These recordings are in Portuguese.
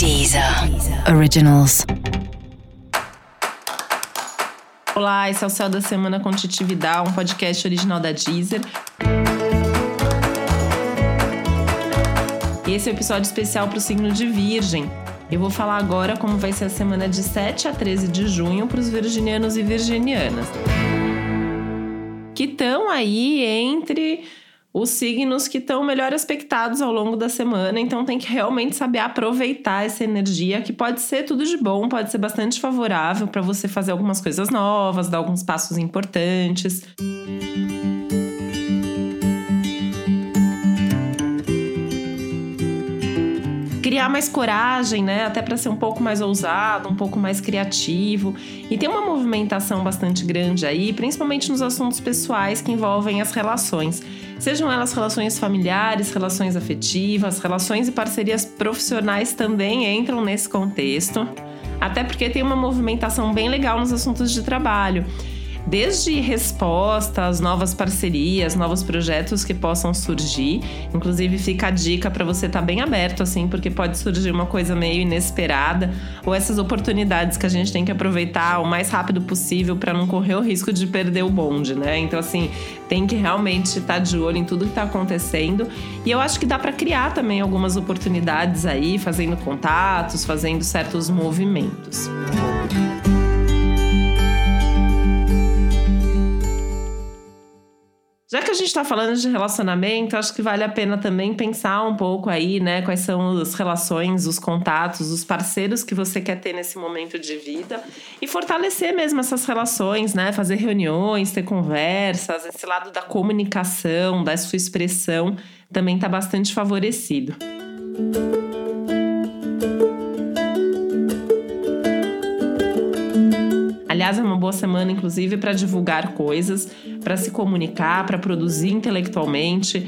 Deezer Originals. Olá, esse é o Céu da Semana com Titividade, um podcast original da Deezer. Esse é o um episódio especial para o signo de Virgem. Eu vou falar agora como vai ser a semana de 7 a 13 de junho para os virginianos e virginianas. Que estão aí entre os signos que estão melhor aspectados ao longo da semana, então tem que realmente saber aproveitar essa energia, que pode ser tudo de bom, pode ser bastante favorável para você fazer algumas coisas novas, dar alguns passos importantes. Criar mais coragem, né? Até para ser um pouco mais ousado, um pouco mais criativo. E tem uma movimentação bastante grande aí, principalmente nos assuntos pessoais que envolvem as relações. Sejam elas relações familiares, relações afetivas, relações e parcerias profissionais também entram nesse contexto. Até porque tem uma movimentação bem legal nos assuntos de trabalho desde respostas, novas parcerias, novos projetos que possam surgir. Inclusive, fica a dica para você estar tá bem aberto, assim, porque pode surgir uma coisa meio inesperada ou essas oportunidades que a gente tem que aproveitar o mais rápido possível para não correr o risco de perder o bonde, né? Então, assim, tem que realmente estar tá de olho em tudo que está acontecendo. E eu acho que dá para criar também algumas oportunidades aí, fazendo contatos, fazendo certos movimentos. Já que a gente está falando de relacionamento, acho que vale a pena também pensar um pouco aí, né? Quais são as relações, os contatos, os parceiros que você quer ter nesse momento de vida e fortalecer mesmo essas relações, né? Fazer reuniões, ter conversas, esse lado da comunicação, da sua expressão também está bastante favorecido. Aliás, é uma boa semana, inclusive, para divulgar coisas, para se comunicar, para produzir intelectualmente.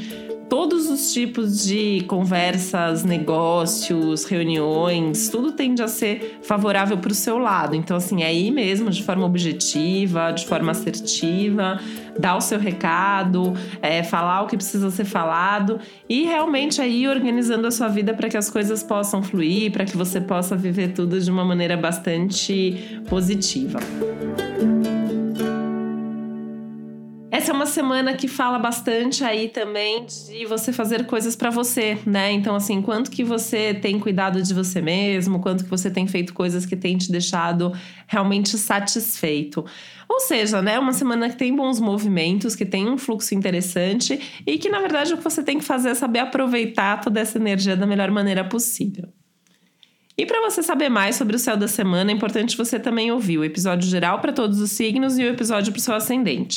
Todos os tipos de conversas, negócios, reuniões, tudo tende a ser favorável para o seu lado. Então, assim, é aí mesmo, de forma objetiva, de forma assertiva, dar o seu recado, é, falar o que precisa ser falado e realmente aí organizando a sua vida para que as coisas possam fluir, para que você possa viver tudo de uma maneira bastante positiva. Essa é uma semana que fala bastante aí também de você fazer coisas para você, né? Então, assim, quanto que você tem cuidado de você mesmo, quanto que você tem feito coisas que tem te deixado realmente satisfeito. Ou seja, né, uma semana que tem bons movimentos, que tem um fluxo interessante e que, na verdade, o que você tem que fazer é saber aproveitar toda essa energia da melhor maneira possível. E para você saber mais sobre o céu da semana, é importante você também ouvir o episódio geral para todos os signos e o episódio para o seu ascendente.